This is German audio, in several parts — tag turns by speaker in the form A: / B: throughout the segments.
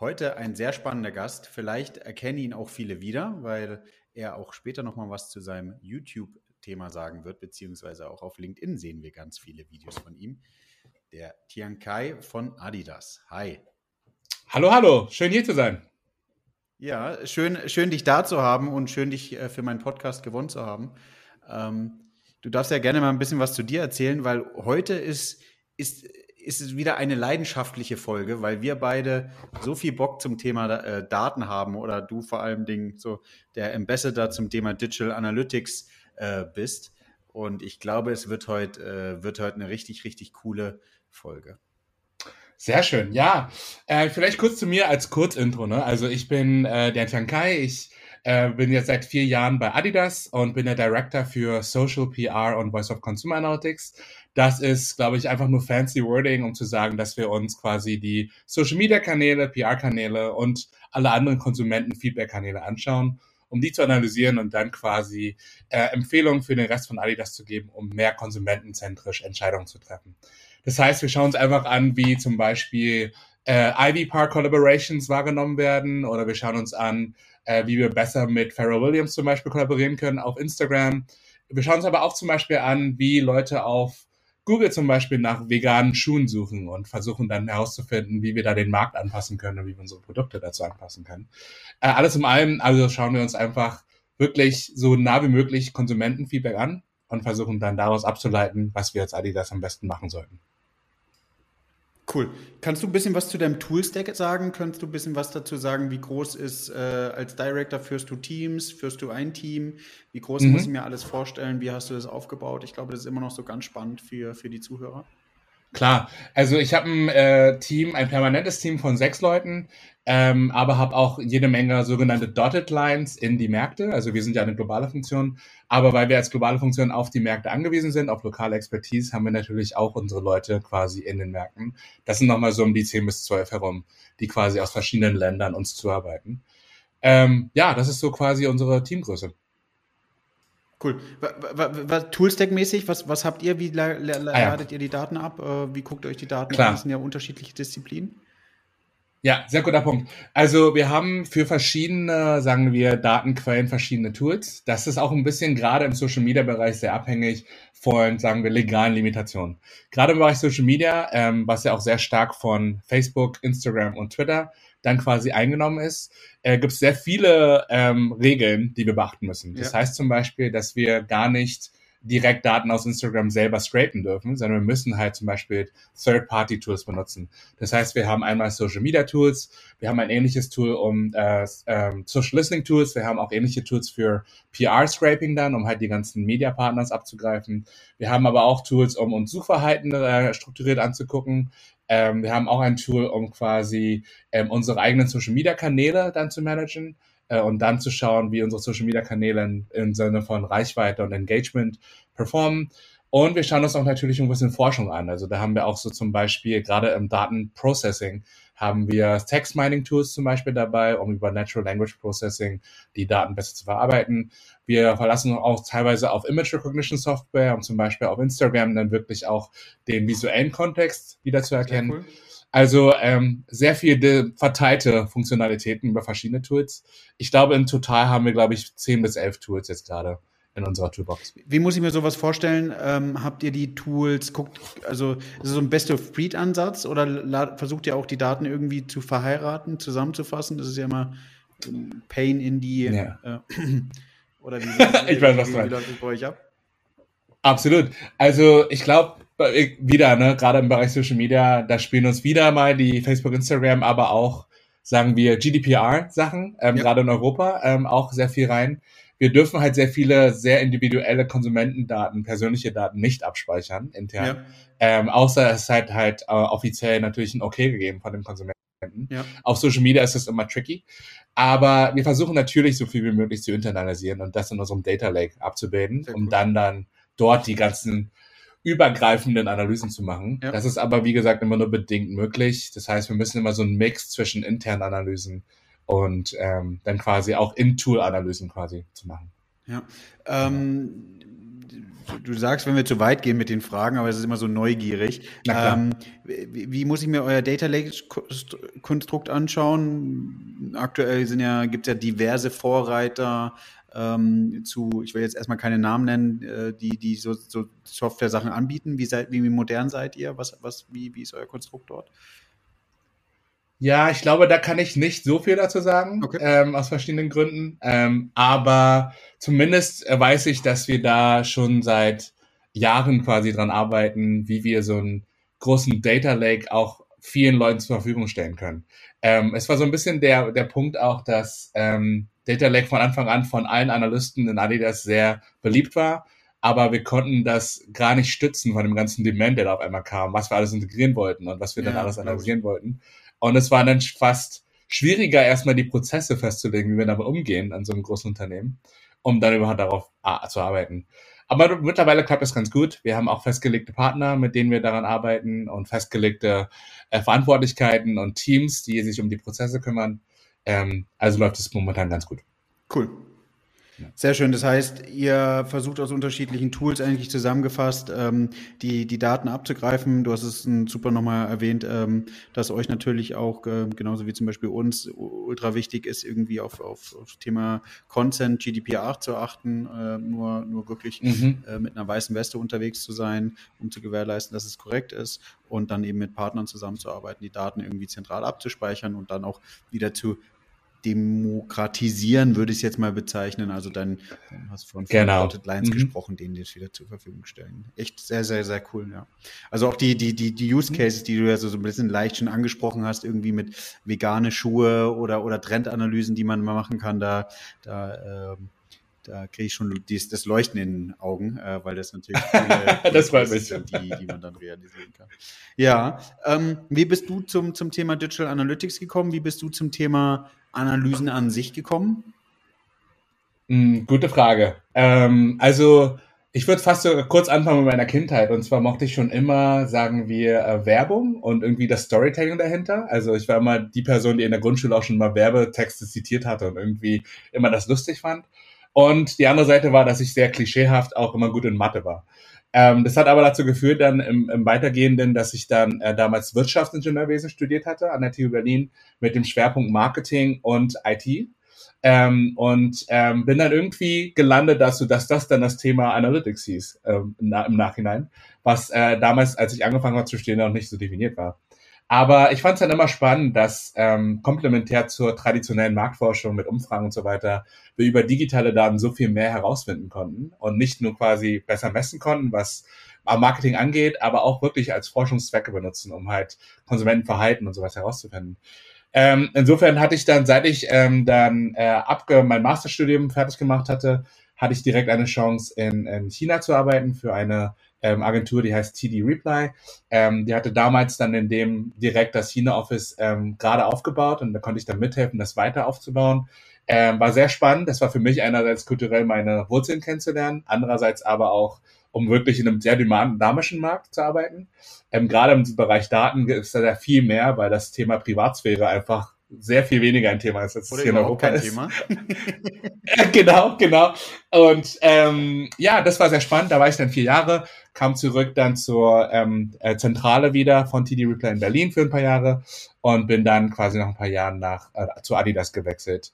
A: Heute ein sehr spannender Gast. Vielleicht erkennen ihn auch viele wieder, weil er auch später nochmal was zu seinem YouTube-Thema sagen wird, beziehungsweise auch auf LinkedIn sehen wir ganz viele Videos von ihm. Der Tian Kai von Adidas. Hi.
B: Hallo, hallo. Schön hier zu sein.
A: Ja, schön, schön dich da zu haben und schön dich äh, für meinen Podcast gewonnen zu haben. Ähm, du darfst ja gerne mal ein bisschen was zu dir erzählen, weil heute ist, ist ist es wieder eine leidenschaftliche Folge, weil wir beide so viel Bock zum Thema äh, Daten haben oder du vor allem so der Ambassador zum Thema Digital Analytics äh, bist. Und ich glaube, es wird heute, äh, wird heute eine richtig, richtig coole Folge.
B: Sehr schön, ja. Äh, vielleicht kurz zu mir als Kurzintro. Ne? Also ich bin äh, der Tiankai, ich äh, bin jetzt seit vier Jahren bei Adidas und bin der Director für Social PR und Voice of Consumer Analytics. Das ist, glaube ich, einfach nur fancy Wording, um zu sagen, dass wir uns quasi die Social Media Kanäle, PR Kanäle und alle anderen Konsumenten Feedback Kanäle anschauen, um die zu analysieren und dann quasi äh, Empfehlungen für den Rest von Adidas zu geben, um mehr konsumentenzentrisch Entscheidungen zu treffen. Das heißt, wir schauen uns einfach an, wie zum Beispiel äh, Ivy Park Collaborations wahrgenommen werden oder wir schauen uns an, äh, wie wir besser mit Pharrell Williams zum Beispiel kollaborieren können auf Instagram. Wir schauen uns aber auch zum Beispiel an, wie Leute auf Google zum Beispiel nach veganen Schuhen suchen und versuchen dann herauszufinden, wie wir da den Markt anpassen können und wie wir unsere Produkte dazu anpassen können. Äh, alles in allem, also schauen wir uns einfach wirklich so nah wie möglich Konsumentenfeedback an und versuchen dann daraus abzuleiten, was wir als Adidas am besten machen sollten.
A: Cool. Kannst du ein bisschen was zu deinem Toolstack sagen? Kannst du ein bisschen was dazu sagen, wie groß ist äh, als Director führst du Teams, führst du ein Team? Wie groß mhm. muss ich mir alles vorstellen? Wie hast du das aufgebaut? Ich glaube, das ist immer noch so ganz spannend für, für die Zuhörer.
B: Klar, also ich habe ein äh, Team, ein permanentes Team von sechs Leuten, ähm, aber habe auch jede Menge sogenannte Dotted Lines in die Märkte. Also wir sind ja eine globale Funktion, aber weil wir als globale Funktion auf die Märkte angewiesen sind, auf lokale Expertise, haben wir natürlich auch unsere Leute quasi in den Märkten. Das sind nochmal so um die zehn bis zwölf herum, die quasi aus verschiedenen Ländern uns zuarbeiten. Ähm, ja, das ist so quasi unsere Teamgröße.
A: Cool. Toolstack-mäßig, was, was habt ihr? Wie la, la, ah, ja. ladet ihr die Daten ab? Äh, wie guckt ihr euch die Daten
B: Klar.
A: an? Das sind ja unterschiedliche Disziplinen.
B: Ja, sehr guter Punkt. Also wir haben für verschiedene, sagen wir, Datenquellen verschiedene Tools. Das ist auch ein bisschen gerade im Social Media Bereich sehr abhängig von, sagen wir, legalen Limitationen. Gerade im Bereich Social Media, ähm, was ja auch sehr stark von Facebook, Instagram und Twitter dann quasi eingenommen ist, äh, gibt es sehr viele ähm, Regeln, die wir beachten müssen. Das ja. heißt zum Beispiel, dass wir gar nicht direkt Daten aus Instagram selber scrapen dürfen, sondern wir müssen halt zum Beispiel Third-Party-Tools benutzen. Das heißt, wir haben einmal Social-Media-Tools, wir haben ein ähnliches Tool um äh, ähm, Social-Listening-Tools, wir haben auch ähnliche Tools für PR-Scraping dann, um halt die ganzen Media-Partners abzugreifen. Wir haben aber auch Tools, um uns Suchverhalten äh, strukturiert anzugucken. Ähm, wir haben auch ein Tool, um quasi ähm, unsere eigenen Social-Media-Kanäle dann zu managen äh, und dann zu schauen, wie unsere Social-Media-Kanäle in, im Sinne von Reichweite und Engagement performen. Und wir schauen uns auch natürlich ein bisschen Forschung an. Also da haben wir auch so zum Beispiel gerade im Datenprocessing haben wir Text Mining Tools zum Beispiel dabei, um über Natural Language Processing die Daten besser zu verarbeiten. Wir verlassen uns auch teilweise auf Image Recognition Software, um zum Beispiel auf Instagram dann wirklich auch den visuellen Kontext wieder zu erkennen. Cool. Also ähm, sehr viele verteilte Funktionalitäten über verschiedene Tools. Ich glaube, in total haben wir, glaube ich, zehn bis elf Tools jetzt gerade in unserer Toolbox.
A: Wie muss ich mir sowas vorstellen? Ähm, habt ihr die Tools, guckt, also ist es so ein Best-of-Breed-Ansatz oder versucht ihr auch die Daten irgendwie zu verheiraten, zusammenzufassen? Das ist ja immer Pain in die ja. äh,
B: oder wie, wie, ich weiß, was wie, wie läuft das bei euch ab? Absolut. Also ich glaube, wieder, ne, gerade im Bereich Social Media, da spielen uns wieder mal die Facebook, Instagram, aber auch, sagen wir, GDPR-Sachen, ähm, ja. gerade in Europa, ähm, auch sehr viel rein wir dürfen halt sehr viele sehr individuelle Konsumentendaten, persönliche Daten nicht abspeichern intern. Ja. Ähm, außer es halt halt äh, offiziell natürlich ein Okay gegeben von dem Konsumenten. Ja. Auf Social Media ist das immer tricky. Aber wir versuchen natürlich so viel wie möglich zu internalisieren und das in unserem Data Lake abzubilden, Sehr um cool. dann dann dort die ganzen übergreifenden Analysen zu machen. Ja. Das ist aber, wie gesagt, immer nur bedingt möglich. Das heißt, wir müssen immer so einen Mix zwischen internen Analysen und ähm, dann quasi auch In-Tool-Analysen quasi zu machen.
A: Ja. Ähm, du sagst, wenn wir zu weit gehen mit den Fragen, aber es ist immer so neugierig. Ähm, wie, wie, muss ich mir euer Data Lake-Konstrukt anschauen? Aktuell sind ja, gibt es ja diverse Vorreiter ähm, zu, ich will jetzt erstmal keine Namen nennen, äh, die, die so, so Software-Sachen anbieten. Wie, seid, wie modern seid ihr? Was, was, wie, wie ist euer Konstrukt dort?
B: Ja, ich glaube, da kann ich nicht so viel dazu sagen, okay. ähm, aus verschiedenen Gründen. Ähm, aber zumindest weiß ich, dass wir da schon seit Jahren quasi dran arbeiten, wie wir so einen großen Data Lake auch vielen Leuten zur Verfügung stellen können. Ähm, es war so ein bisschen der, der Punkt auch, dass ähm, Data Lake von Anfang an von allen Analysten in Adidas sehr beliebt war, aber wir konnten das gar nicht stützen von dem ganzen Demand, der da auf einmal kam, was wir alles integrieren wollten und was wir ja, dann alles analysieren wollten. Und es war dann fast schwieriger, erstmal die Prozesse festzulegen, wie wir damit umgehen an so einem großen Unternehmen, um dann überhaupt darauf zu arbeiten. Aber mittlerweile klappt das ganz gut. Wir haben auch festgelegte Partner, mit denen wir daran arbeiten und festgelegte äh, Verantwortlichkeiten und Teams, die sich um die Prozesse kümmern. Ähm, also läuft es momentan ganz gut.
A: Cool. Sehr schön. Das heißt, ihr versucht aus unterschiedlichen Tools eigentlich zusammengefasst, ähm, die, die Daten abzugreifen. Du hast es super nochmal erwähnt, ähm, dass euch natürlich auch, äh, genauso wie zum Beispiel uns, ultra wichtig ist, irgendwie auf, auf, auf Thema Consent, GDPR zu achten, äh, nur, nur wirklich mhm. äh, mit einer weißen Weste unterwegs zu sein, um zu gewährleisten, dass es korrekt ist und dann eben mit Partnern zusammenzuarbeiten, die Daten irgendwie zentral abzuspeichern und dann auch wieder zu demokratisieren, würde ich es jetzt mal bezeichnen. Also dann, dann hast du von
B: genau.
A: Dotted Lines mhm. gesprochen, denen die es wieder zur Verfügung stellen. Echt sehr, sehr, sehr cool, ja. Also auch die, die, die, die Use Cases, die du ja so, so ein bisschen leicht schon angesprochen hast, irgendwie mit vegane Schuhe oder, oder Trendanalysen, die man mal machen kann, da, da, ähm, da kriege ich schon dies, das Leuchten in den Augen, äh, weil das natürlich
B: viele das war
A: sind, die, die man dann realisieren kann. Ja, ähm, wie bist du zum, zum Thema Digital Analytics gekommen? Wie bist du zum Thema Analysen an sich gekommen?
B: Mm, gute Frage. Ähm, also ich würde fast so kurz anfangen mit meiner Kindheit. Und zwar mochte ich schon immer, sagen wir, äh, Werbung und irgendwie das Storytelling dahinter. Also ich war immer die Person, die in der Grundschule auch schon mal Werbetexte zitiert hatte und irgendwie immer das lustig fand. Und die andere Seite war, dass ich sehr klischeehaft auch immer gut in Mathe war. Ähm, das hat aber dazu geführt dann im, im Weitergehenden, dass ich dann äh, damals Wirtschaftsingenieurwesen studiert hatte an der TU Berlin mit dem Schwerpunkt Marketing und IT. Ähm, und ähm, bin dann irgendwie gelandet dazu, dass das dann das Thema Analytics hieß ähm, im, Nachhinein, was äh, damals, als ich angefangen habe zu studieren, noch nicht so definiert war. Aber ich fand es dann immer spannend, dass ähm, komplementär zur traditionellen Marktforschung mit Umfragen und so weiter, wir über digitale Daten so viel mehr herausfinden konnten und nicht nur quasi besser messen konnten, was am Marketing angeht, aber auch wirklich als Forschungszwecke benutzen, um halt Konsumentenverhalten und sowas herauszufinden. Ähm, insofern hatte ich dann, seit ich ähm, dann äh, abge mein Masterstudium fertig gemacht hatte, hatte ich direkt eine Chance in, in China zu arbeiten für eine ähm, Agentur, die heißt TD Reply. Ähm, die hatte damals dann in dem direkt das China-Office ähm, gerade aufgebaut und da konnte ich dann mithelfen, das weiter aufzubauen. Ähm, war sehr spannend. Das war für mich einerseits kulturell meine Wurzeln kennenzulernen, andererseits aber auch, um wirklich in einem sehr dynamischen Markt zu arbeiten. Ähm, gerade im Bereich Daten ist da sehr viel mehr, weil das Thema Privatsphäre einfach sehr viel weniger ein Thema ist, als
A: es hier in Europa ist. Thema.
B: genau, genau. Und ähm, ja, das war sehr spannend. Da war ich dann vier Jahre, kam zurück dann zur ähm, äh, Zentrale wieder von TD Reply in Berlin für ein paar Jahre und bin dann quasi nach ein paar Jahren nach äh, zu Adidas gewechselt.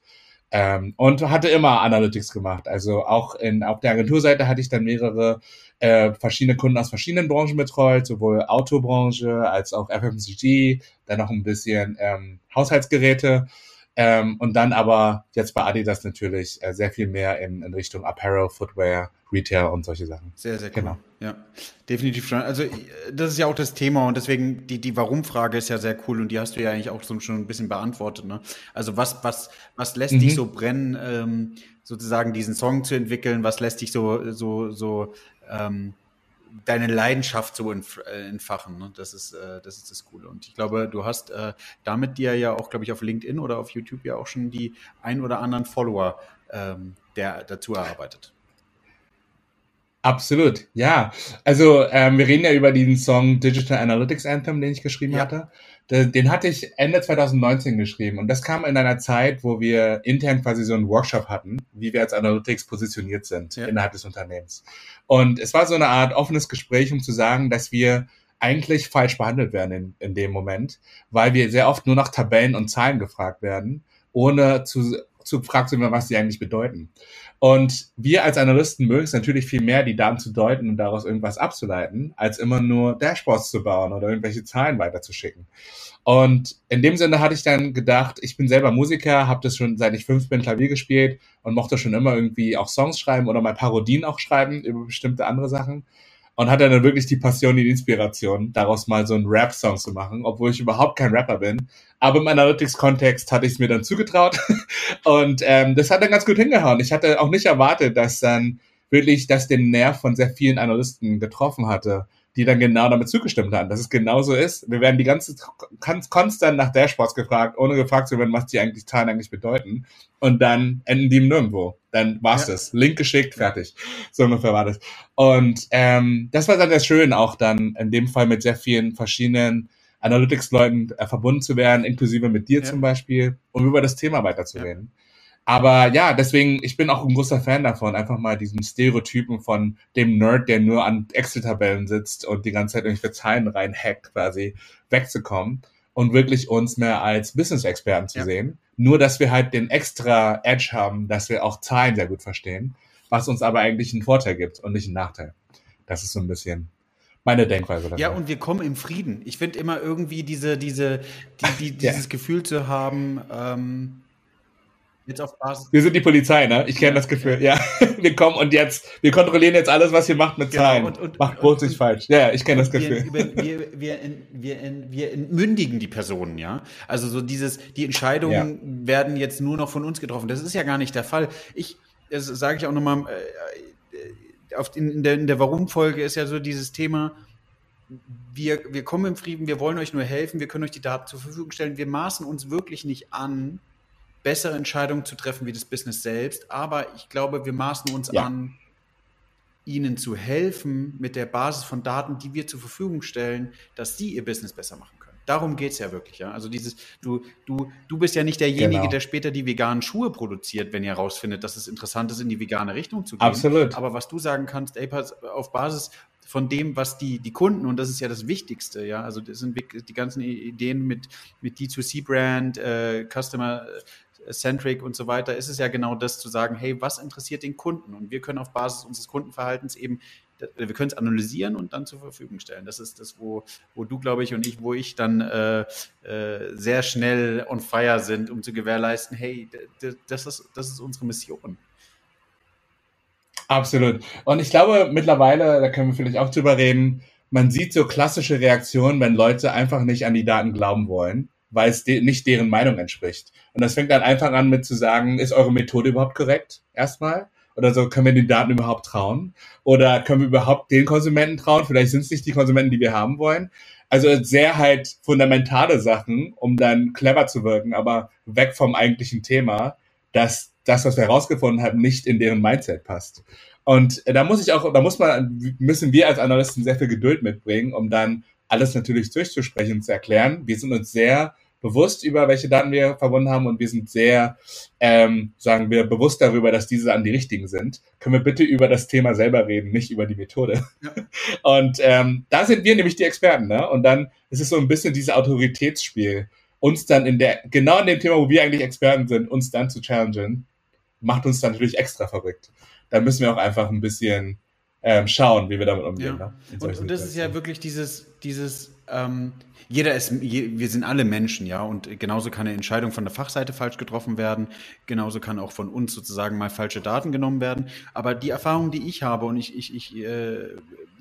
B: Ähm, und hatte immer Analytics gemacht. Also auch in, auf der Agenturseite hatte ich dann mehrere äh, verschiedene Kunden aus verschiedenen Branchen betreut, sowohl Autobranche als auch FMCG, dann noch ein bisschen ähm, Haushaltsgeräte. Ähm, und dann aber jetzt bei Adidas natürlich äh, sehr viel mehr in, in Richtung Apparel, Footwear, Retail und solche Sachen.
A: Sehr, sehr genau. Ja, definitiv schon. Also das ist ja auch das Thema und deswegen die, die Warum-Frage ist ja sehr cool und die hast du ja eigentlich auch so schon ein bisschen beantwortet. Ne? Also was, was, was lässt mhm. dich so brennen, ähm, sozusagen diesen Song zu entwickeln? Was lässt dich so, so, so ähm, deine Leidenschaft so äh, entfachen. Ne? Das, ist, äh, das ist das Coole. Und ich glaube, du hast äh, damit dir ja auch, glaube ich, auf LinkedIn oder auf YouTube ja auch schon die ein oder anderen Follower ähm, der, dazu erarbeitet.
B: Absolut, ja. Also ähm, wir reden ja über diesen Song Digital Analytics Anthem, den ich geschrieben ja. hatte. Den hatte ich Ende 2019 geschrieben und das kam in einer Zeit, wo wir intern quasi so einen Workshop hatten, wie wir als Analytics positioniert sind ja. innerhalb des Unternehmens. Und es war so eine Art offenes Gespräch, um zu sagen, dass wir eigentlich falsch behandelt werden in, in dem Moment, weil wir sehr oft nur nach Tabellen und Zahlen gefragt werden, ohne zu, zu gefragt zu werden, was sie eigentlich bedeuten. Und wir als Analysten mögen es natürlich viel mehr, die Daten zu deuten und daraus irgendwas abzuleiten, als immer nur Dashboards zu bauen oder irgendwelche Zahlen weiterzuschicken. Und in dem Sinne hatte ich dann gedacht, ich bin selber Musiker, habe das schon seit ich fünf bin Klavier gespielt und mochte schon immer irgendwie auch Songs schreiben oder mal Parodien auch schreiben über bestimmte andere Sachen und hatte dann wirklich die Passion, die Inspiration, daraus mal so einen Rap-Song zu machen, obwohl ich überhaupt kein Rapper bin. Aber im Analytics-Kontext hatte ich es mir dann zugetraut und ähm, das hat dann ganz gut hingehauen. Ich hatte auch nicht erwartet, dass dann wirklich das den Nerv von sehr vielen Analysten getroffen hatte die dann genau damit zugestimmt haben, dass es genauso ist. Wir werden die ganze konstant nach Dashboards gefragt, ohne gefragt zu werden, was die eigentlich Zahlen eigentlich bedeuten. Und dann enden die nirgendwo. Dann war's ja. das. Link geschickt, fertig. So ungefähr war das. Und ähm, das war dann sehr schön, auch dann in dem Fall mit sehr vielen verschiedenen Analytics-Leuten äh, verbunden zu werden, inklusive mit dir ja. zum Beispiel, um über das Thema weiterzureden. Ja. Aber ja, deswegen, ich bin auch ein großer Fan davon, einfach mal diesen Stereotypen von dem Nerd, der nur an Excel-Tabellen sitzt und die ganze Zeit irgendwelche Zahlen reinhackt, quasi wegzukommen und wirklich uns mehr als Business-Experten zu ja. sehen. Nur, dass wir halt den extra Edge haben, dass wir auch Zahlen sehr gut verstehen, was uns aber eigentlich einen Vorteil gibt und nicht einen Nachteil. Das ist so ein bisschen meine Denkweise.
A: Dafür. Ja, und wir kommen im Frieden. Ich finde immer irgendwie diese, diese, die, die, dieses ja. Gefühl zu haben, ähm,
B: Jetzt auf Basis. Wir sind die Polizei, ne? Ich kenne ja, das Gefühl. Ja. ja. wir kommen und jetzt, wir kontrollieren jetzt alles, was ihr macht mit genau, Zahlen. Und, und, Macht bloß nicht falsch. Ja, ich kenne das Gefühl.
A: Wir, wir, wir, wir, wir entmündigen die Personen, ja. Also so dieses, die Entscheidungen ja. werden jetzt nur noch von uns getroffen. Das ist ja gar nicht der Fall. Ich, das sage ich auch nochmal, äh, auf, in, in der, in der Warum-Folge ist ja so dieses Thema, wir, wir kommen im Frieden, wir wollen euch nur helfen, wir können euch die Daten zur Verfügung stellen. Wir maßen uns wirklich nicht an, bessere Entscheidungen zu treffen wie das Business selbst. Aber ich glaube, wir maßen uns ja. an, ihnen zu helfen mit der Basis von Daten, die wir zur Verfügung stellen, dass sie ihr Business besser machen können. Darum geht es ja wirklich, ja. Also dieses, du, du, du bist ja nicht derjenige, genau. der später die veganen Schuhe produziert, wenn ihr herausfindet, dass es interessant ist, in die vegane Richtung zu gehen.
B: Absolut.
A: Aber was du sagen kannst, ey, auf Basis von dem, was die, die Kunden, und das ist ja das Wichtigste, ja, also das sind die ganzen Ideen mit, mit D2C-Brand, äh, Customer Centric und so weiter, ist es ja genau das zu sagen, hey, was interessiert den Kunden? Und wir können auf Basis unseres Kundenverhaltens eben, wir können es analysieren und dann zur Verfügung stellen. Das ist das, wo, wo du, glaube ich, und ich, wo ich dann äh, äh, sehr schnell on fire sind, um zu gewährleisten, hey, das ist, das ist unsere Mission.
B: Absolut. Und ich glaube, mittlerweile, da können wir vielleicht auch drüber reden, man sieht so klassische Reaktionen, wenn Leute einfach nicht an die Daten glauben wollen weil es de nicht deren Meinung entspricht. Und das fängt dann einfach an mit zu sagen, ist eure Methode überhaupt korrekt? Erstmal. Oder so, können wir den Daten überhaupt trauen? Oder können wir überhaupt den Konsumenten trauen? Vielleicht sind es nicht die Konsumenten, die wir haben wollen. Also sehr halt fundamentale Sachen, um dann clever zu wirken, aber weg vom eigentlichen Thema, dass das, was wir herausgefunden haben, nicht in deren Mindset passt. Und da muss ich auch, da muss man, müssen wir als Analysten sehr viel Geduld mitbringen, um dann alles natürlich durchzusprechen und zu erklären. Wir sind uns sehr bewusst über welche Daten wir verbunden haben und wir sind sehr, ähm, sagen wir, bewusst darüber, dass diese an die richtigen sind. Können wir bitte über das Thema selber reden, nicht über die Methode. Ja. Und ähm, da sind wir nämlich die Experten, ne? Und dann ist es so ein bisschen dieses Autoritätsspiel, uns dann in der, genau in dem Thema, wo wir eigentlich Experten sind, uns dann zu challengen, macht uns dann natürlich extra verrückt. Da müssen wir auch einfach ein bisschen ähm, schauen, wie wir damit umgehen. Ja.
A: Ne? Und, und das ist ja wirklich dieses, dieses, ähm, jeder ist, wir sind alle Menschen, ja, und genauso kann eine Entscheidung von der Fachseite falsch getroffen werden, genauso kann auch von uns sozusagen mal falsche Daten genommen werden. Aber die Erfahrung, die ich habe, und ich, ich, ich äh,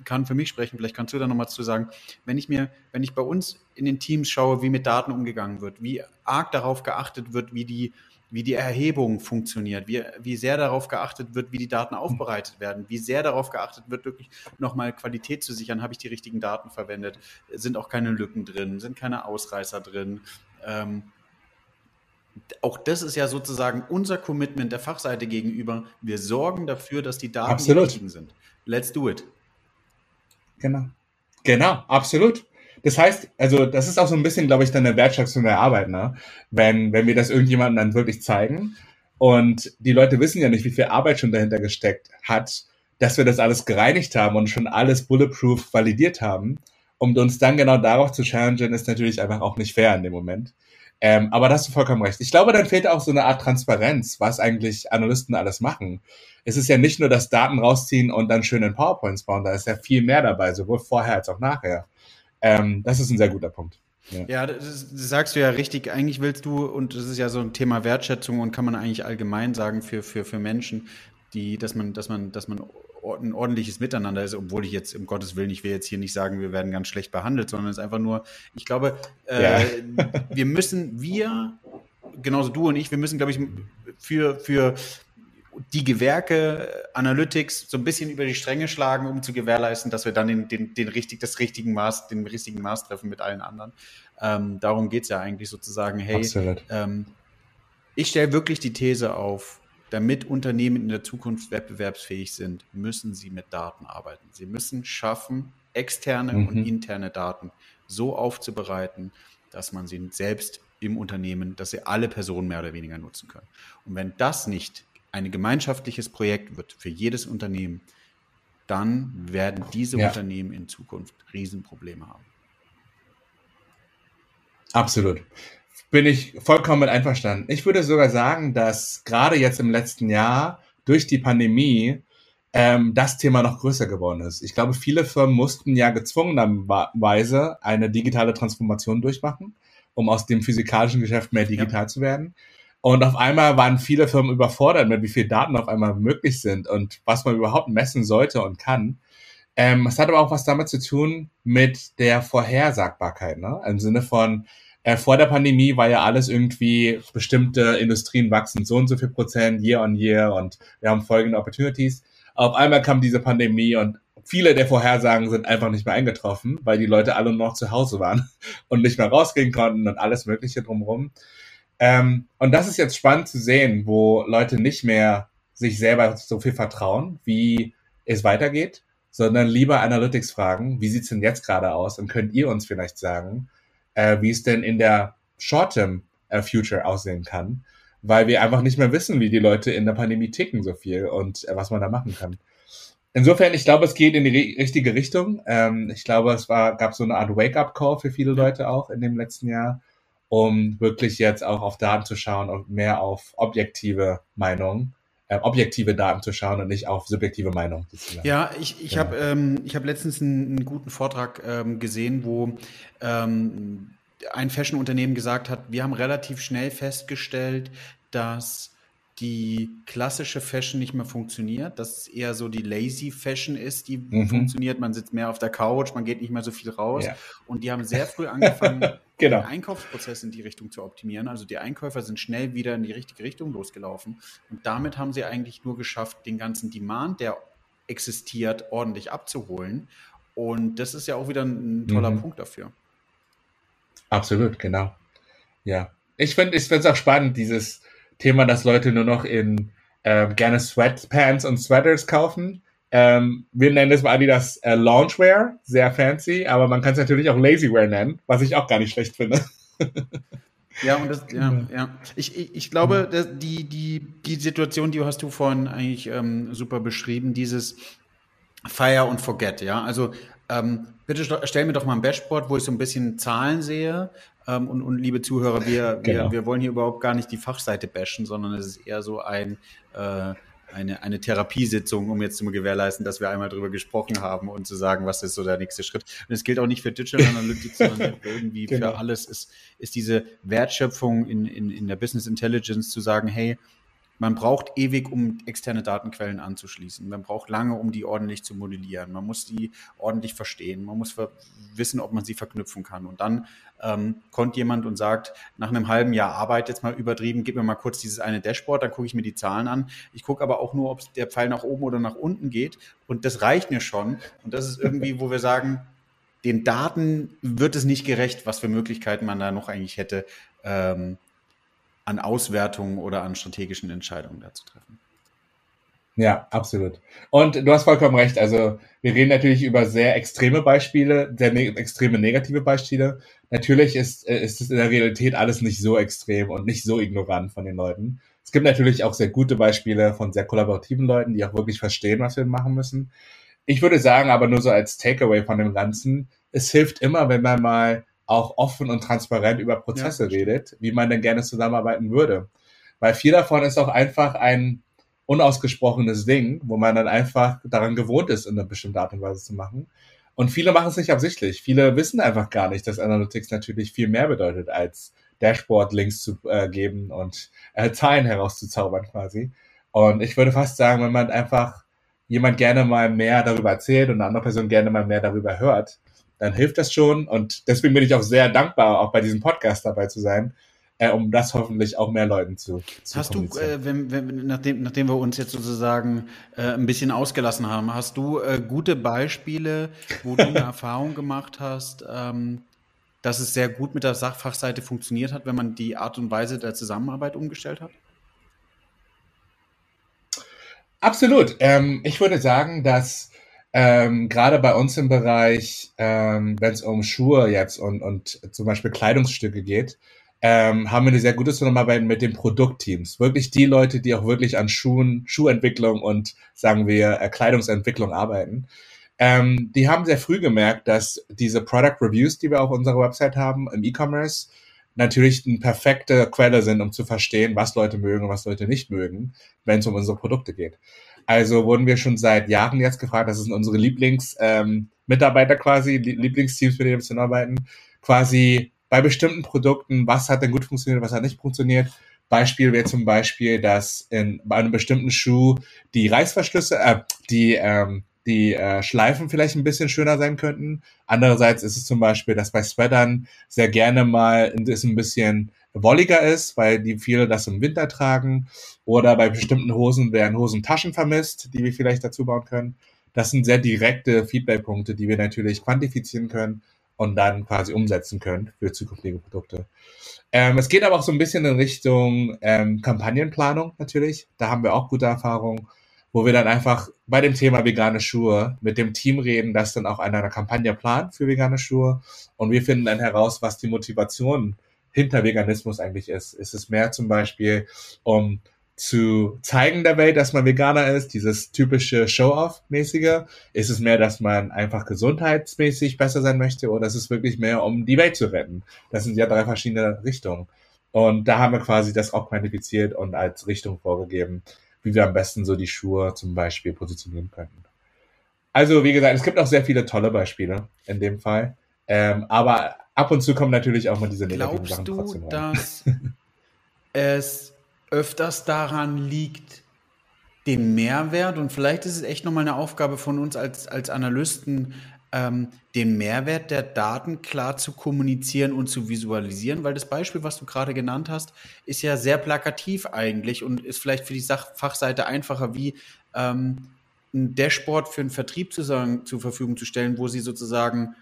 A: kann für mich sprechen, vielleicht kannst du da nochmal zu sagen, wenn ich mir, wenn ich bei uns in den Teams schaue, wie mit Daten umgegangen wird, wie arg darauf geachtet wird, wie die wie die Erhebung funktioniert, wie, wie sehr darauf geachtet wird, wie die Daten aufbereitet werden, wie sehr darauf geachtet wird, wirklich nochmal Qualität zu sichern, habe ich die richtigen Daten verwendet, sind auch keine Lücken drin, sind keine Ausreißer drin. Ähm, auch das ist ja sozusagen unser Commitment der Fachseite gegenüber. Wir sorgen dafür, dass die Daten
B: Absolut.
A: die richtigen sind. Let's do it.
B: Genau. Genau, absolut. Das heißt, also das ist auch so ein bisschen, glaube ich, dann eine Wertschätzung der Arbeit, ne? Wenn, wenn wir das irgendjemandem dann wirklich zeigen und die Leute wissen ja nicht, wie viel Arbeit schon dahinter gesteckt hat, dass wir das alles gereinigt haben und schon alles bulletproof validiert haben, um uns dann genau darauf zu challengen, ist natürlich einfach auch nicht fair in dem Moment. Ähm, aber da hast du vollkommen recht. Ich glaube, dann fehlt auch so eine Art Transparenz, was eigentlich Analysten alles machen. Es ist ja nicht nur das Daten rausziehen und dann schön in PowerPoints bauen, da ist ja viel mehr dabei, sowohl vorher als auch nachher. Ähm, das ist ein sehr guter Punkt.
A: Ja, ja das, das, sagst du ja richtig. Eigentlich willst du, und das ist ja so ein Thema Wertschätzung und kann man eigentlich allgemein sagen für, für, für Menschen, die, dass man, dass man, dass man ein ordentliches Miteinander ist, obwohl ich jetzt, um Gottes Willen, ich will jetzt hier nicht sagen, wir werden ganz schlecht behandelt, sondern es ist einfach nur, ich glaube, äh, ja. wir müssen, wir, genauso du und ich, wir müssen, glaube ich, für, für die Gewerke Analytics so ein bisschen über die Stränge schlagen, um zu gewährleisten, dass wir dann den, den, den richtig, das richtigen Maß, den richtigen Maß treffen mit allen anderen. Ähm, darum geht es ja eigentlich sozusagen, hey, ähm, ich stelle wirklich die These auf, damit Unternehmen in der Zukunft wettbewerbsfähig sind, müssen sie mit Daten arbeiten. Sie müssen schaffen, externe mhm. und interne Daten so aufzubereiten, dass man sie selbst im Unternehmen, dass sie alle Personen mehr oder weniger nutzen können. Und wenn das nicht ein gemeinschaftliches Projekt wird für jedes Unternehmen, dann werden diese ja. Unternehmen in Zukunft Riesenprobleme haben.
B: Absolut. Bin ich vollkommen mit einverstanden. Ich würde sogar sagen, dass gerade jetzt im letzten Jahr durch die Pandemie ähm, das Thema noch größer geworden ist. Ich glaube, viele Firmen mussten ja gezwungenerweise eine digitale Transformation durchmachen, um aus dem physikalischen Geschäft mehr digital ja. zu werden. Und auf einmal waren viele Firmen überfordert mit, wie viel Daten auf einmal möglich sind und was man überhaupt messen sollte und kann. Ähm, es hat aber auch was damit zu tun mit der Vorhersagbarkeit, ne? Im Sinne von, äh, vor der Pandemie war ja alles irgendwie, bestimmte Industrien wachsen so und so viel Prozent year on year und wir haben folgende Opportunities. Auf einmal kam diese Pandemie und viele der Vorhersagen sind einfach nicht mehr eingetroffen, weil die Leute alle noch zu Hause waren und nicht mehr rausgehen konnten und alles Mögliche drumherum. Ähm, und das ist jetzt spannend zu sehen, wo Leute nicht mehr sich selber so viel vertrauen, wie es weitergeht, sondern lieber Analytics fragen, wie sieht's denn jetzt gerade aus und könnt ihr uns vielleicht sagen, äh, wie es denn in der Short-Term äh, aussehen kann, weil wir einfach nicht mehr wissen, wie die Leute in der Pandemie ticken so viel und äh, was man da machen kann. Insofern, ich glaube, es geht in die richtige Richtung. Ähm, ich glaube, es war, gab so eine Art Wake-up-Call für viele Leute auch in dem letzten Jahr um wirklich jetzt auch auf Daten zu schauen und mehr auf objektive Meinungen, äh, objektive Daten zu schauen und nicht auf subjektive Meinungen.
A: Ja, ich, ich ja. habe ähm, hab letztens einen, einen guten Vortrag ähm, gesehen, wo ähm, ein Fashion-Unternehmen gesagt hat, wir haben relativ schnell festgestellt, dass die klassische Fashion nicht mehr funktioniert, dass es eher so die lazy Fashion ist, die mhm. funktioniert. Man sitzt mehr auf der Couch, man geht nicht mehr so viel raus. Ja. Und die haben sehr früh angefangen, genau. den Einkaufsprozess in die Richtung zu optimieren. Also die Einkäufer sind schnell wieder in die richtige Richtung losgelaufen. Und damit haben sie eigentlich nur geschafft, den ganzen Demand, der existiert, ordentlich abzuholen. Und das ist ja auch wieder ein toller mhm. Punkt dafür.
B: Absolut, genau. Ja. Ich finde ich finde es auch spannend, dieses Thema, dass Leute nur noch in äh, gerne Sweatpants und Sweaters kaufen. Ähm, wir nennen das mal Adidas äh, Loungewear, sehr fancy, aber man kann es natürlich auch Lazywear nennen, was ich auch gar nicht schlecht finde.
A: Ja, und das, ja, ja. Ich, ich, ich glaube, dass die, die, die Situation, die hast du vorhin eigentlich ähm, super beschrieben, dieses Fire und Forget, ja. Also ähm, bitte stell mir doch mal ein Dashboard, wo ich so ein bisschen Zahlen sehe, ähm, und, und liebe Zuhörer, wir, genau. wir, wir wollen hier überhaupt gar nicht die Fachseite bashen, sondern es ist eher so ein, äh, eine, eine Therapiesitzung, um jetzt zu gewährleisten, dass wir einmal darüber gesprochen haben und zu sagen, was ist so der nächste Schritt. Und es gilt auch nicht für Digital Analytics, sondern irgendwie genau. für alles ist, ist diese Wertschöpfung in, in, in der Business Intelligence zu sagen, hey, man braucht ewig, um externe Datenquellen anzuschließen. Man braucht lange, um die ordentlich zu modellieren. Man muss die ordentlich verstehen. Man muss wissen, ob man sie verknüpfen kann. Und dann ähm, kommt jemand und sagt, nach einem halben Jahr Arbeit jetzt mal übertrieben, gib mir mal kurz dieses eine Dashboard, dann gucke ich mir die Zahlen an. Ich gucke aber auch nur, ob der Pfeil nach oben oder nach unten geht. Und das reicht mir schon. Und das ist irgendwie, wo wir sagen, den Daten wird es nicht gerecht, was für Möglichkeiten man da noch eigentlich hätte, ähm, an Auswertungen oder an strategischen Entscheidungen da zu treffen.
B: Ja, absolut. Und du hast vollkommen recht. Also wir reden natürlich über sehr extreme Beispiele, sehr ne extreme negative Beispiele. Natürlich ist, äh, ist es in der Realität alles nicht so extrem und nicht so ignorant von den Leuten. Es gibt natürlich auch sehr gute Beispiele von sehr kollaborativen Leuten, die auch wirklich verstehen, was wir machen müssen. Ich würde sagen, aber nur so als Takeaway von dem Ganzen, es hilft immer, wenn man mal auch offen und transparent über Prozesse ja. redet, wie man denn gerne zusammenarbeiten würde. Weil viel davon ist auch einfach ein unausgesprochenes Ding, wo man dann einfach daran gewohnt ist, in einer bestimmten Art und Weise zu machen. Und viele machen es nicht absichtlich. Viele wissen einfach gar nicht, dass Analytics natürlich viel mehr bedeutet, als Dashboard-Links zu äh, geben und äh, Zahlen herauszuzaubern quasi. Und ich würde fast sagen, wenn man einfach jemand gerne mal mehr darüber erzählt und eine andere Person gerne mal mehr darüber hört, dann hilft das schon. Und deswegen bin ich auch sehr dankbar, auch bei diesem Podcast dabei zu sein, äh, um das hoffentlich auch mehr Leuten zu, zu
A: Hast du, äh, wenn, wenn, nachdem, nachdem wir uns jetzt sozusagen äh, ein bisschen ausgelassen haben, hast du äh, gute Beispiele, wo du eine Erfahrung gemacht hast, ähm, dass es sehr gut mit der Sachfachseite funktioniert hat, wenn man die Art und Weise der Zusammenarbeit umgestellt hat?
B: Absolut. Ähm, ich würde sagen, dass ähm, gerade bei uns im Bereich, ähm, wenn es um Schuhe jetzt und, und zum Beispiel Kleidungsstücke geht, ähm, haben wir eine sehr gute Zusammenarbeit mit den Produktteams. Wirklich die Leute, die auch wirklich an Schuhen, Schuhentwicklung und sagen wir äh, Kleidungsentwicklung arbeiten. Ähm, die haben sehr früh gemerkt, dass diese Product Reviews, die wir auf unserer Website haben im E-Commerce, natürlich eine perfekte Quelle sind, um zu verstehen, was Leute mögen und was Leute nicht mögen, wenn es um unsere Produkte geht. Also wurden wir schon seit Jahren jetzt gefragt, das sind unsere Lieblingsmitarbeiter ähm, quasi, Lieblingsteams, mit denen wir zusammenarbeiten, quasi bei bestimmten Produkten, was hat denn gut funktioniert, was hat nicht funktioniert. Beispiel wäre zum Beispiel, dass in, bei einem bestimmten Schuh die Reißverschlüsse, äh, die, ähm, die äh, Schleifen vielleicht ein bisschen schöner sein könnten. Andererseits ist es zum Beispiel, dass bei Sweatern sehr gerne mal ist ein bisschen wolliger ist, weil die viele das im Winter tragen. Oder bei bestimmten Hosen werden Hosentaschen vermisst, die wir vielleicht dazu bauen können. Das sind sehr direkte Feedbackpunkte, die wir natürlich quantifizieren können und dann quasi umsetzen können für zukünftige Produkte. Ähm, es geht aber auch so ein bisschen in Richtung ähm, Kampagnenplanung natürlich. Da haben wir auch gute Erfahrungen, wo wir dann einfach bei dem Thema vegane Schuhe mit dem Team reden, das dann auch eine Kampagne plant für vegane Schuhe. Und wir finden dann heraus, was die Motivation hinter Veganismus eigentlich ist. Ist es mehr zum Beispiel, um zu zeigen der Welt, dass man Veganer ist, dieses typische Show-off-mäßige? Ist es mehr, dass man einfach gesundheitsmäßig besser sein möchte oder ist es wirklich mehr, um die Welt zu retten? Das sind ja drei verschiedene Richtungen. Und da haben wir quasi das auch quantifiziert und als Richtung vorgegeben, wie wir am besten so die Schuhe zum Beispiel positionieren könnten. Also, wie gesagt, es gibt auch sehr viele tolle Beispiele in dem Fall. Ähm, aber ab und zu kommen natürlich auch mal diese negativen
A: Glaubst
B: Sachen
A: du,
B: trotzdem rein.
A: dass es öfters daran liegt, den Mehrwert, und vielleicht ist es echt nochmal eine Aufgabe von uns als, als Analysten, ähm, den Mehrwert der Daten klar zu kommunizieren und zu visualisieren, weil das Beispiel, was du gerade genannt hast, ist ja sehr plakativ eigentlich und ist vielleicht für die Sach Fachseite einfacher, wie ähm, ein Dashboard für einen Vertrieb zu sagen, zur Verfügung zu stellen, wo sie sozusagen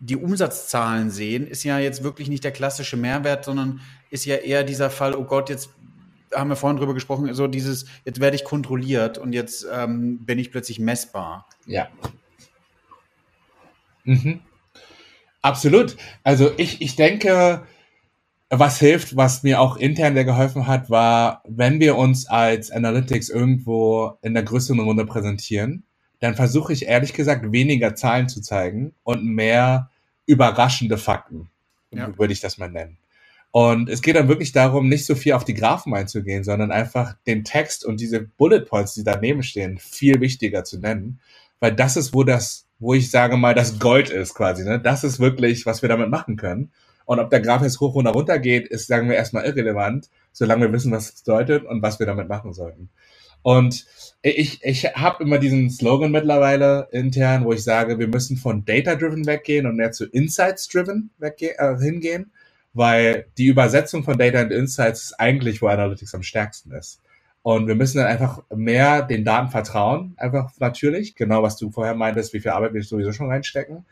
A: die Umsatzzahlen sehen, ist ja jetzt wirklich nicht der klassische Mehrwert, sondern ist ja eher dieser Fall, oh Gott, jetzt haben wir vorhin drüber gesprochen, so dieses, jetzt werde ich kontrolliert und jetzt ähm, bin ich plötzlich messbar.
B: Ja. Mhm. Absolut. Also ich, ich denke, was hilft, was mir auch intern sehr geholfen hat, war, wenn wir uns als Analytics irgendwo in der größeren Runde präsentieren, dann versuche ich ehrlich gesagt weniger Zahlen zu zeigen und mehr überraschende Fakten, ja. würde ich das mal nennen. Und es geht dann wirklich darum, nicht so viel auf die Graphen einzugehen, sondern einfach den Text und diese Bullet Points, die daneben stehen, viel wichtiger zu nennen. Weil das ist, wo das, wo ich sage mal, das Gold ist quasi. Ne? Das ist wirklich, was wir damit machen können. Und ob der Graph jetzt hoch oder runter geht, ist, sagen wir, erstmal irrelevant, solange wir wissen, was es bedeutet und was wir damit machen sollten. Und ich, ich habe immer diesen Slogan mittlerweile intern, wo ich sage, wir müssen von Data-Driven weggehen und mehr zu Insights-Driven äh, hingehen, weil die Übersetzung von Data und Insights ist eigentlich, wo Analytics am stärksten ist. Und wir müssen dann einfach mehr den Daten vertrauen, einfach natürlich, genau was du vorher meintest, wie viel Arbeit wir sowieso schon reinstecken.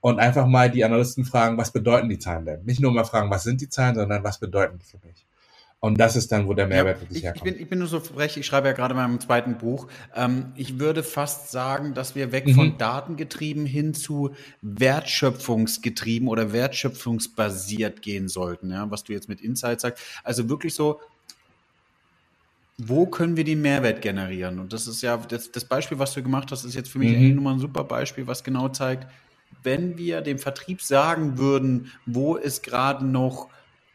B: Und einfach mal die Analysten fragen, was bedeuten die Zahlen denn? Nicht nur mal fragen, was sind die Zahlen, sondern was bedeuten die für mich? Und das ist dann, wo der Mehrwert ja, wirklich
A: ich,
B: herkommt.
A: Ich bin, ich bin nur so frech, ich schreibe ja gerade in meinem zweiten Buch. Ähm, ich würde fast sagen, dass wir weg mhm. von Datengetrieben hin zu wertschöpfungsgetrieben oder wertschöpfungsbasiert gehen sollten, ja, was du jetzt mit Insights sagst. Also wirklich so, wo können wir den Mehrwert generieren? Und das ist ja, das, das Beispiel, was du gemacht hast, ist jetzt für mich mhm. nochmal ein super Beispiel, was genau zeigt, wenn wir dem Vertrieb sagen würden, wo ist gerade noch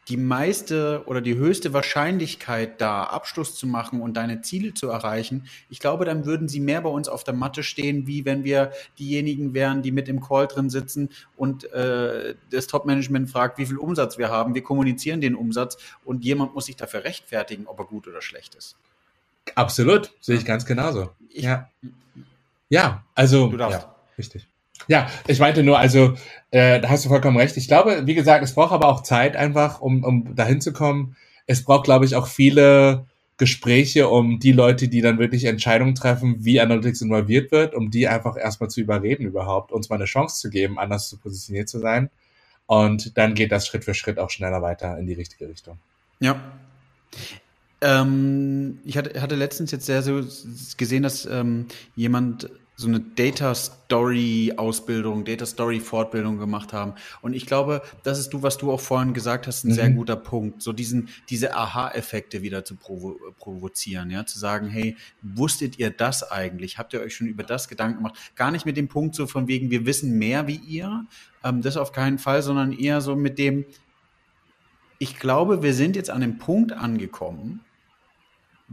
A: die meiste oder die höchste Wahrscheinlichkeit da, Abschluss zu machen und deine Ziele zu erreichen, ich glaube, dann würden sie mehr bei uns auf der Matte stehen, wie wenn wir diejenigen wären, die mit im Call drin sitzen und äh, das Top-Management fragt, wie viel Umsatz wir haben. Wir kommunizieren den Umsatz und jemand muss sich dafür rechtfertigen, ob er gut oder schlecht ist.
B: Absolut, sehe ich ganz genauso. Ich, ja. ja, also. Du darfst. Ja, richtig. Ja, ich meinte nur, also äh, da hast du vollkommen recht. Ich glaube, wie gesagt, es braucht aber auch Zeit einfach, um, um dahin zu kommen. Es braucht, glaube ich, auch viele Gespräche, um die Leute, die dann wirklich Entscheidungen treffen, wie Analytics involviert wird, um die einfach erstmal zu überreden überhaupt, uns mal eine Chance zu geben, anders zu positioniert zu sein. Und dann geht das Schritt für Schritt auch schneller weiter in die richtige Richtung.
A: Ja. Ähm, ich hatte, hatte letztens jetzt sehr so gesehen, dass ähm, jemand so eine Data Story Ausbildung, Data Story Fortbildung gemacht haben. Und ich glaube, das ist du, was du auch vorhin gesagt hast, ein mhm. sehr guter Punkt. So diesen, diese Aha-Effekte wieder zu provo provozieren, ja, zu sagen, hey, wusstet ihr das eigentlich? Habt ihr euch schon über das Gedanken gemacht? Gar nicht mit dem Punkt so von wegen, wir wissen mehr wie ihr, ähm, das auf keinen Fall, sondern eher so mit dem, ich glaube, wir sind jetzt an dem Punkt angekommen,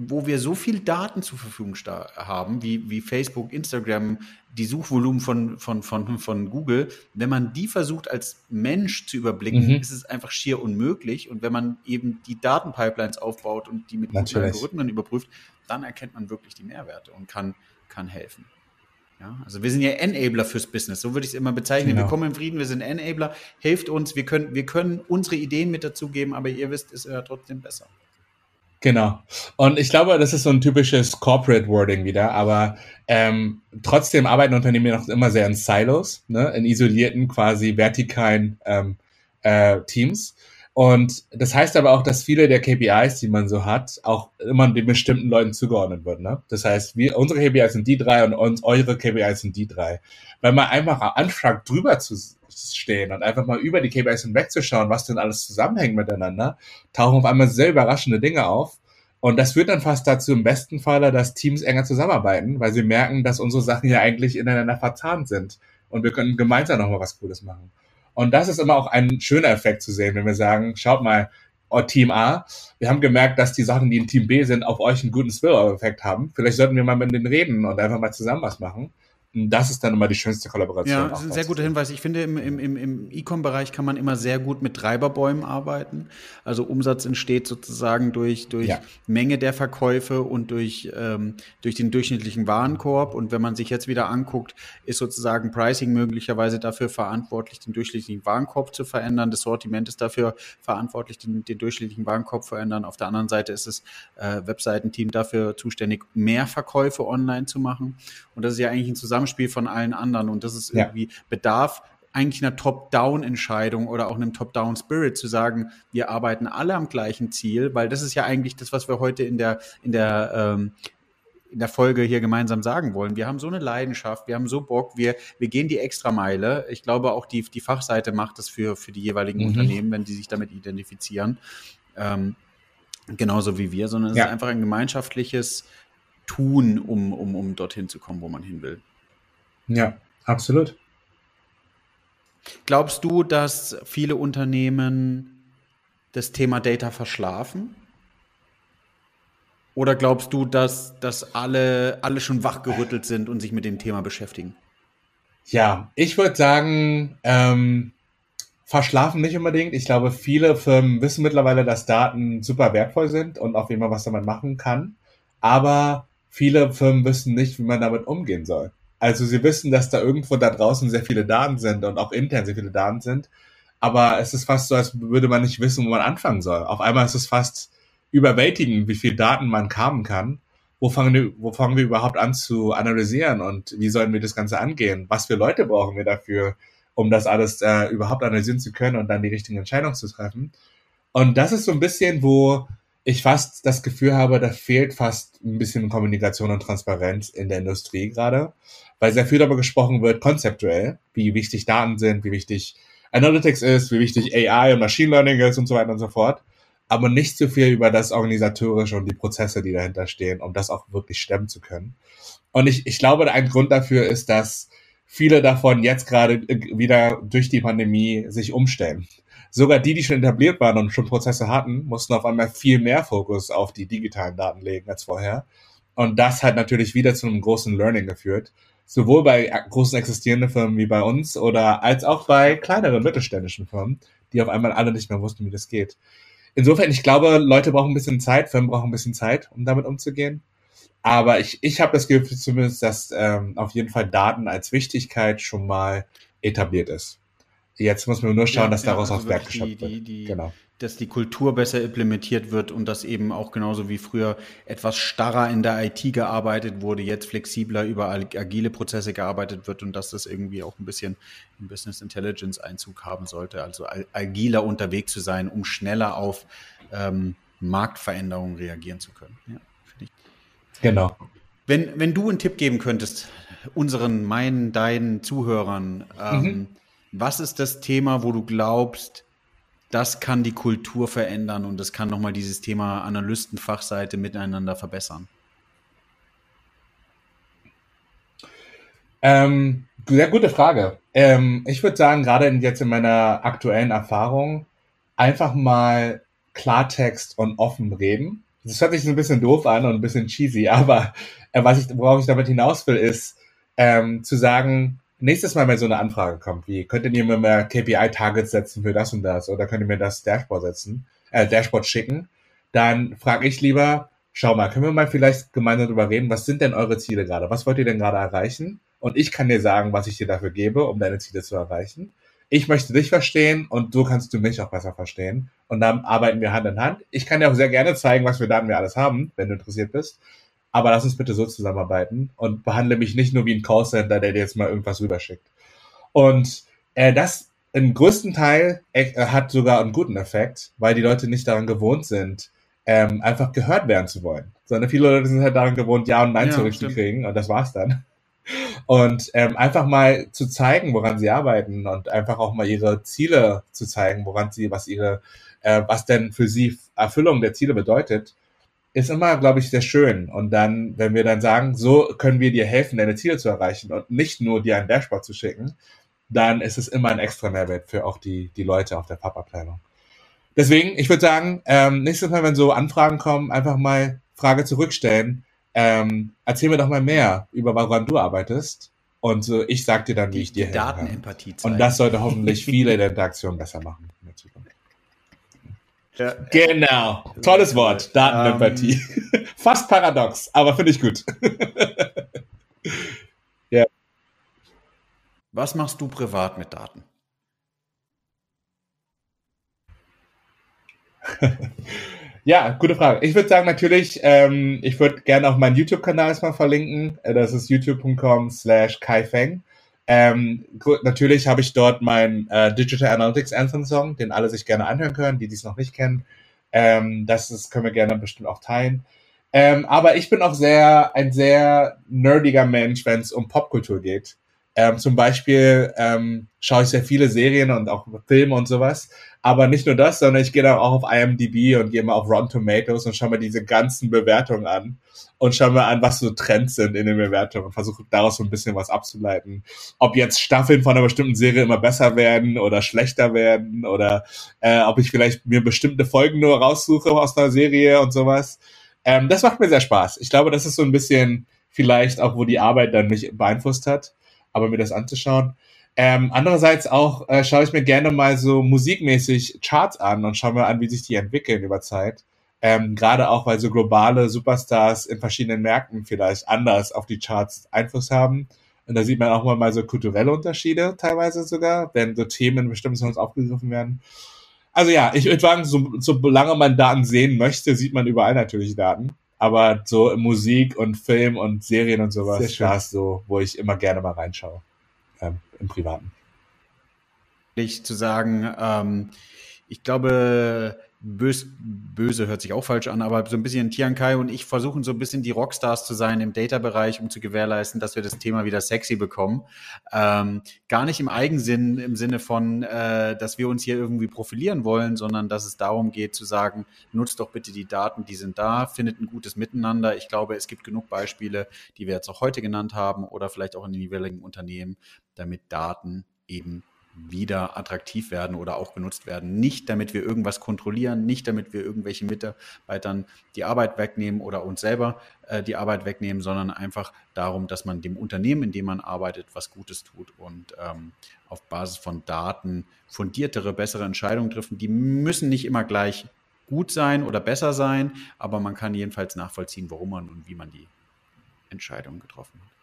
A: wo wir so viel Daten zur Verfügung haben, wie, wie Facebook, Instagram, die Suchvolumen von, von, von, von Google, wenn man die versucht als Mensch zu überblicken, mhm. ist es einfach schier unmöglich. Und wenn man eben die Datenpipelines aufbaut und die mit Algorithmen überprüft, dann erkennt man wirklich die Mehrwerte und kann, kann helfen. Ja, also wir sind ja Enabler fürs Business, so würde ich es immer bezeichnen. Genau. Wir kommen in Frieden, wir sind Enabler, helft uns, wir können, wir können unsere Ideen mit dazugeben, aber ihr wisst, ist ja trotzdem besser.
B: Genau. Und ich glaube, das ist so ein typisches Corporate Wording wieder, aber ähm, trotzdem arbeiten Unternehmen noch immer sehr in Silos, ne, in isolierten, quasi vertikalen ähm, äh, Teams. Und das heißt aber auch, dass viele der KPIs, die man so hat, auch immer den bestimmten Leuten zugeordnet wird. Ne? Das heißt, wir, unsere KPIs sind die drei und uns, eure KPIs sind die drei. Weil man einfach anfragt, drüber zu stehen und einfach mal über die KPIs hinwegzuschauen, was denn alles zusammenhängt miteinander, tauchen auf einmal sehr überraschende Dinge auf. Und das führt dann fast dazu, im besten Falle, dass Teams enger zusammenarbeiten, weil sie merken, dass unsere Sachen ja eigentlich ineinander verzahnt sind. Und wir können gemeinsam nochmal was Cooles machen. Und das ist immer auch ein schöner Effekt zu sehen, wenn wir sagen, schaut mal, oh, Team A, wir haben gemerkt, dass die Sachen, die in Team B sind, auf euch einen guten Spillover-Effekt haben. Vielleicht sollten wir mal mit denen reden und einfach mal zusammen was machen das ist dann immer die schönste Kollaboration.
A: Ja, das ist ein sehr guter Hinweis. Ich finde, im, im, im E-Com-Bereich kann man immer sehr gut mit Treiberbäumen arbeiten. Also Umsatz entsteht sozusagen durch, durch ja. Menge der Verkäufe und durch, ähm, durch den durchschnittlichen Warenkorb. Und wenn man sich jetzt wieder anguckt, ist sozusagen Pricing möglicherweise dafür verantwortlich, den durchschnittlichen Warenkorb zu verändern. Das Sortiment ist dafür verantwortlich, den, den durchschnittlichen Warenkorb zu verändern. Auf der anderen Seite ist das äh, Webseitenteam dafür zuständig, mehr Verkäufe online zu machen. Und das ist ja eigentlich ein Zusammenhang Zusammenspiel von allen anderen. Und das ist irgendwie ja. Bedarf eigentlich einer Top-Down-Entscheidung oder auch einem Top-Down-Spirit zu sagen, wir arbeiten alle am gleichen Ziel, weil das ist ja eigentlich das, was wir heute in der, in der, ähm, in der Folge hier gemeinsam sagen wollen. Wir haben so eine Leidenschaft, wir haben so Bock, wir, wir gehen die Extrameile. Ich glaube, auch die, die Fachseite macht das für, für die jeweiligen mhm. Unternehmen, wenn die sich damit identifizieren. Ähm, genauso wie wir, sondern es ja. ist einfach ein gemeinschaftliches Tun, um, um, um dorthin zu kommen, wo man hin will.
B: Ja, absolut.
A: Glaubst du, dass viele Unternehmen das Thema Data verschlafen? Oder glaubst du, dass, dass alle, alle schon wachgerüttelt sind und sich mit dem Thema beschäftigen?
B: Ja, ich würde sagen, ähm, verschlafen nicht unbedingt. Ich glaube, viele Firmen wissen mittlerweile, dass Daten super wertvoll sind und auf jeden Fall was damit machen kann. Aber viele Firmen wissen nicht, wie man damit umgehen soll. Also sie wissen, dass da irgendwo da draußen sehr viele Daten sind und auch intern sehr viele Daten sind. Aber es ist fast so, als würde man nicht wissen, wo man anfangen soll. Auf einmal ist es fast überwältigend, wie viel Daten man kamen kann. Wo fangen, wir, wo fangen wir überhaupt an zu analysieren und wie sollen wir das Ganze angehen? Was für Leute brauchen wir dafür, um das alles äh, überhaupt analysieren zu können und dann die richtigen Entscheidungen zu treffen? Und das ist so ein bisschen, wo ich fast das Gefühl habe, da fehlt fast ein bisschen Kommunikation und Transparenz in der Industrie gerade, weil sehr viel darüber gesprochen wird, konzeptuell, wie wichtig Daten sind, wie wichtig Analytics ist, wie wichtig AI und Machine Learning ist und so weiter und so fort, aber nicht so viel über das Organisatorische und die Prozesse, die dahinter stehen, um das auch wirklich stemmen zu können. Und ich, ich glaube, ein Grund dafür ist, dass viele davon jetzt gerade wieder durch die Pandemie sich umstellen sogar die, die schon etabliert waren und schon Prozesse hatten, mussten auf einmal viel mehr Fokus auf die digitalen Daten legen als vorher. Und das hat natürlich wieder zu einem großen Learning geführt. Sowohl bei großen existierenden Firmen wie bei uns oder als auch bei kleineren mittelständischen Firmen, die auf einmal alle nicht mehr wussten, wie das geht. Insofern, ich glaube, Leute brauchen ein bisschen Zeit, Firmen brauchen ein bisschen Zeit, um damit umzugehen. Aber ich, ich habe das Gefühl zumindest, dass ähm, auf jeden Fall Daten als Wichtigkeit schon mal etabliert ist. Jetzt muss man nur schauen, ja, dass daraus ja, also auch Werk geschöpft wird.
A: Die, die, genau. Dass die Kultur besser implementiert wird und dass eben auch genauso wie früher etwas starrer in der IT gearbeitet wurde, jetzt flexibler über agile Prozesse gearbeitet wird und dass das irgendwie auch ein bisschen in Business Intelligence Einzug haben sollte, also agiler unterwegs zu sein, um schneller auf ähm, Marktveränderungen reagieren zu können. Ja,
B: genau.
A: Wenn, wenn du einen Tipp geben könntest, unseren, meinen, deinen Zuhörern, ähm, mhm was ist das Thema, wo du glaubst, das kann die Kultur verändern und das kann nochmal dieses Thema Analystenfachseite miteinander verbessern?
B: Ähm, sehr gute Frage. Ähm, ich würde sagen, gerade jetzt in meiner aktuellen Erfahrung, einfach mal Klartext und offen reden. Das hört sich so ein bisschen doof an und ein bisschen cheesy, aber äh, was ich, worauf ich damit hinaus will, ist ähm, zu sagen, nächstes Mal, wenn so eine Anfrage kommt, wie könntet ihr mir mehr KPI-Targets setzen für das und das oder könnt ihr mir das Dashboard setzen, äh, Dashboard schicken, dann frage ich lieber, schau mal, können wir mal vielleicht gemeinsam darüber reden, was sind denn eure Ziele gerade? Was wollt ihr denn gerade erreichen? Und ich kann dir sagen, was ich dir dafür gebe, um deine Ziele zu erreichen. Ich möchte dich verstehen und so kannst du mich auch besser verstehen. Und dann arbeiten wir Hand in Hand. Ich kann dir auch sehr gerne zeigen, was für Daten wir alles haben, wenn du interessiert bist aber lass uns bitte so zusammenarbeiten und behandle mich nicht nur wie ein Callcenter, der dir jetzt mal irgendwas rüberschickt. Und äh, das im größten Teil äh, hat sogar einen guten Effekt, weil die Leute nicht daran gewohnt sind, ähm, einfach gehört werden zu wollen. Sondern viele Leute sind halt daran gewohnt, Ja und Nein ja, zurückzukriegen und das war's dann. Und ähm, einfach mal zu zeigen, woran sie arbeiten und einfach auch mal ihre Ziele zu zeigen, woran sie, was ihre, äh, was denn für sie Erfüllung der Ziele bedeutet, ist immer, glaube ich, sehr schön. Und dann, wenn wir dann sagen, so können wir dir helfen, deine Ziele zu erreichen und nicht nur dir ein Dashboard zu schicken, dann ist es immer ein extra Mehrwert für auch die, die Leute auf der Papabteilung. Deswegen, ich würde sagen, ähm, nächstes Mal, wenn so Anfragen kommen, einfach mal Frage zurückstellen. Ähm, erzähl mir doch mal mehr über woran du arbeitest. Und so, ich sag dir dann, wie ich dir
A: helfe. Datenempathie
B: zeigen. Und das sollte hoffentlich viele der Interaktion besser machen in der Zukunft. Ja. Genau. Tolles Wort. Datenempathie. Um, Fast paradox, aber finde ich gut.
A: ja. Was machst du privat mit Daten?
B: ja, gute Frage. Ich würde sagen, natürlich, ähm, ich würde gerne auch meinen YouTube-Kanal erstmal verlinken. Äh, das ist youtube.com slash kaifeng. Ähm, natürlich habe ich dort meinen äh, Digital Analytics Anthem Song, den alle sich gerne anhören können, die dies noch nicht kennen. Ähm, das ist, können wir gerne bestimmt auch teilen. Ähm, aber ich bin auch sehr ein sehr nerdiger Mensch, wenn es um Popkultur geht. Ähm, zum Beispiel ähm, schaue ich sehr viele Serien und auch Filme und sowas. Aber nicht nur das, sondern ich gehe dann auch auf IMDb und gehe mal auf Rotten Tomatoes und schaue mir diese ganzen Bewertungen an und schaue mir an, was so Trends sind in den Bewertungen und versuche daraus so ein bisschen was abzuleiten. Ob jetzt Staffeln von einer bestimmten Serie immer besser werden oder schlechter werden oder äh, ob ich vielleicht mir bestimmte Folgen nur raussuche aus einer Serie und sowas. Ähm, das macht mir sehr Spaß. Ich glaube, das ist so ein bisschen vielleicht auch, wo die Arbeit dann mich beeinflusst hat aber mir das anzuschauen. Ähm, andererseits auch äh, schaue ich mir gerne mal so musikmäßig Charts an und schaue mir an, wie sich die entwickeln über Zeit.
C: Ähm, Gerade auch, weil so globale Superstars in verschiedenen Märkten vielleicht anders auf die Charts Einfluss haben. Und da sieht man auch mal so kulturelle Unterschiede teilweise sogar, wenn so Themen bestimmt Songs aufgegriffen werden. Also ja, ich würde sagen, so, solange man Daten sehen möchte, sieht man überall natürlich Daten. Aber so Musik und Film und Serien und sowas, da ist so, wo ich immer gerne mal reinschaue. Ähm, Im Privaten.
A: Zu sagen, ähm, ich glaube, bös, böse hört sich auch falsch an, aber so ein bisschen Tiankai und ich versuchen so ein bisschen die Rockstars zu sein im Data-Bereich, um zu gewährleisten, dass wir das Thema wieder sexy bekommen. Ähm, gar nicht im Eigensinn, im Sinne von, äh, dass wir uns hier irgendwie profilieren wollen, sondern dass es darum geht zu sagen, nutzt doch bitte die Daten, die sind da, findet ein gutes Miteinander. Ich glaube, es gibt genug Beispiele, die wir jetzt auch heute genannt haben oder vielleicht auch in den jeweiligen Unternehmen, damit Daten eben wieder attraktiv werden oder auch genutzt werden. Nicht damit wir irgendwas kontrollieren, nicht damit wir irgendwelchen Mitarbeitern die Arbeit wegnehmen oder uns selber äh, die Arbeit wegnehmen, sondern einfach darum, dass man dem Unternehmen, in dem man arbeitet, was Gutes tut und ähm, auf Basis von Daten fundiertere, bessere Entscheidungen treffen. Die müssen nicht immer gleich gut sein oder besser sein, aber man kann jedenfalls nachvollziehen, warum man und wie man die Entscheidungen getroffen hat.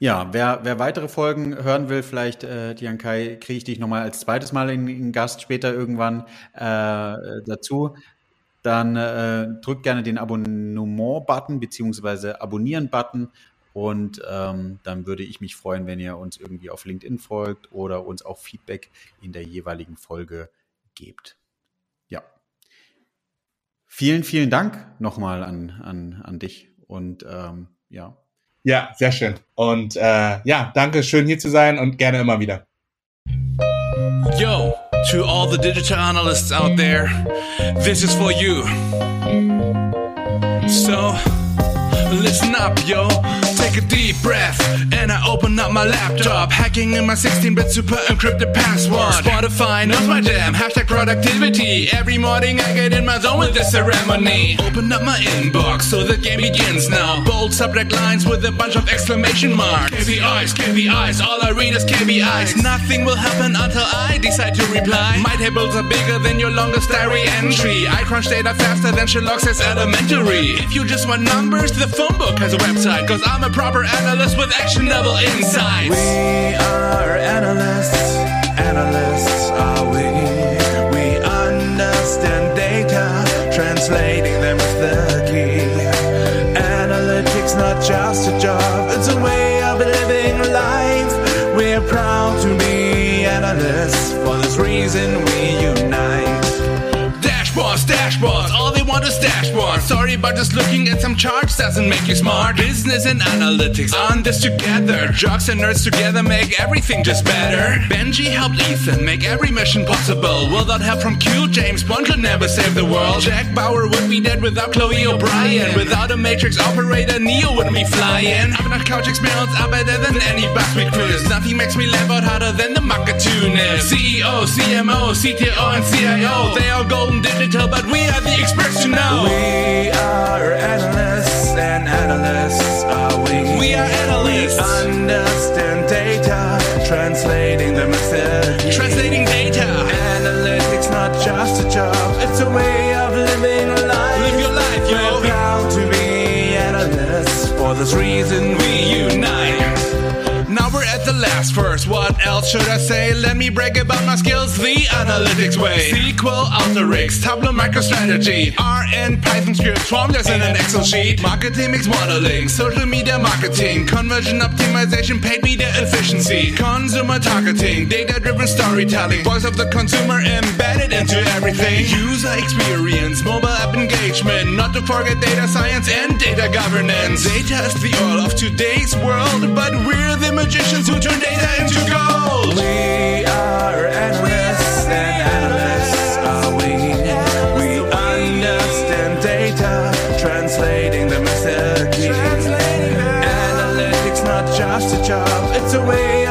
A: Ja, wer, wer weitere Folgen hören will, vielleicht, äh, Dian Kai, kriege ich dich nochmal als zweites Mal in, in Gast später irgendwann äh, dazu. Dann äh, drückt gerne den Abonnement-Button beziehungsweise Abonnieren-Button und ähm, dann würde ich mich freuen, wenn ihr uns irgendwie auf LinkedIn folgt oder uns auch Feedback in der jeweiligen Folge gebt. Ja. Vielen, vielen Dank nochmal an, an, an dich und ähm, ja,
C: ja, sehr schön. Und äh, ja, danke, schön hier zu sein und gerne immer wieder. Yo, to all the digital analysts out there, this is for you. So, listen up, yo. Take a deep breath and I open up my laptop, hacking in my 16-bit super encrypted password. Spotify knows my jam, hashtag productivity. Every morning I get in my zone with the ceremony. Open up my inbox so the game begins now. Bold subject lines with a bunch of exclamation marks. KPIs, KPIs, all I read is KPIs. Nothing will happen until I decide to reply. My tables are bigger than your longest diary entry. I crunch data faster than Sherlock says elementary. If you just want numbers, the phone book has a website, cause I'm a proper analyst with actionable insights. We are analysts, analysts are we. We understand data, translating them is the key. Analytics not just a job, it's a way of living life. We're proud to be analysts, for this reason we unite. Is dashboards. Sorry, but just looking at some charts doesn't make you smart. Business and analytics on this together. Jocks and nerds together make everything just better. Benji helped Ethan make every mission possible. Without help from Q, James Bond could never save the world. Jack Bauer would be dead without Chloe O'Brien. Without a Matrix operator, Neo wouldn't be flying. Aber nach Couch Experiments are better than any Buzzfeed quiz. Nothing makes me laugh out harder than the is. CEO, CMO, CTO, and CIO. They are golden digital, but we are the experts to know. We are analysts, and analysts are we. We are analysts. We understand data, translating the message. Translating data. Analytics not just a job, it's a way of living life. Live your life, yo. We're proud to be analysts. For this reason, verse. What else should I say? Let me brag about my skills the analytics way. SQL, Alteryx, Tableau, MicroStrategy, RN, Python scripts, formulas in an Excel sheet, marketing mix modeling, social media marketing, conversion optimization, paid media efficiency, consumer targeting, data-driven storytelling, voice of the consumer embedded into everything, user experience, mobile app engagement, not to forget data science and data governance. Data is the oil of today's world, but we're the magicians who turn data, translating the message. Analytics not just a job, it's a way